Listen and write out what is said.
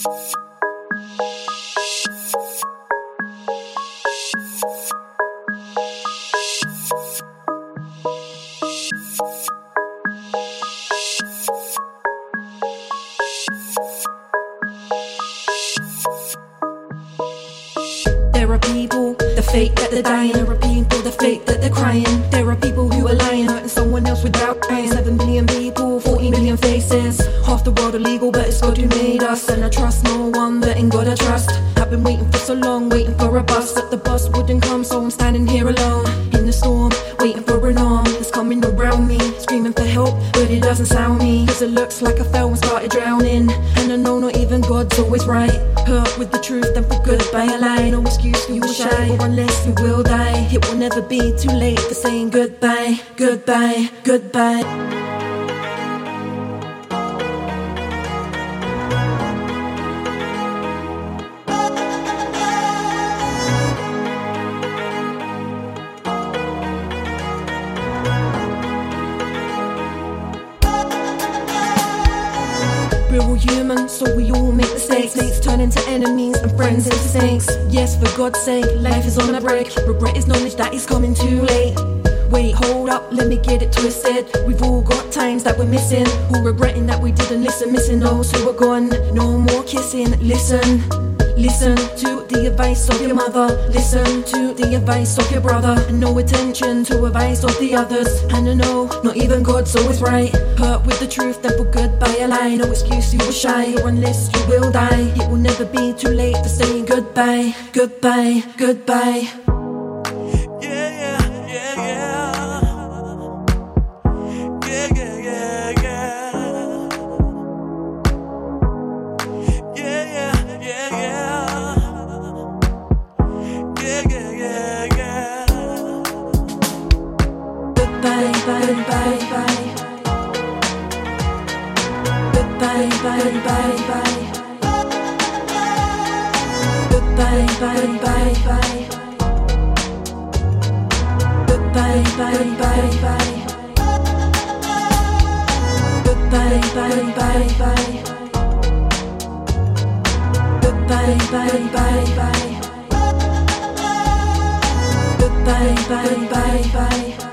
There are people the fake that they're dying. There are people the fake that they're crying. There are people World illegal, but it's God who made us. And I trust no one, but in God I trust. I've been waiting for so long, waiting for a bus. But the bus wouldn't come, so I'm standing here alone. In the storm, waiting for an arm that's coming around me. Screaming for help, but it doesn't sound me. Cause it looks like I fell and started drowning. And I know not even God's always right. Hurt with the truth, then for good by a lie. No excuse you are shy, or unless you will die. It will never be too late for saying goodbye, goodbye, goodbye. We're all human, so we all make mistakes. Mates turn into enemies and friends into saints. Yes, for God's sake, life is on a break. Regret is knowledge that is coming too late. Wait, hold up, let me get it twisted. We've all got times that we're missing. Who regretting that we didn't listen, missing those who are gone. No more kissing, listen. Listen to the advice of your mother. Listen to the advice of your brother. And no attention to advice of the others. And I know not even God's always right. Hurt with the truth, then for good by a lie. No excuse, you were shy, or unless you will die. It will never be too late for saying goodbye, goodbye, goodbye. Goodbye, bye, bye, bye. Goodbye, bye, bye, bye. Goodbye, bye, bye, bye. Goodbye, bye, bye, bye. Goodbye, bye, bye, bye. Goodbye, bye, bye, bye. Goodbye, bye, bye, bye.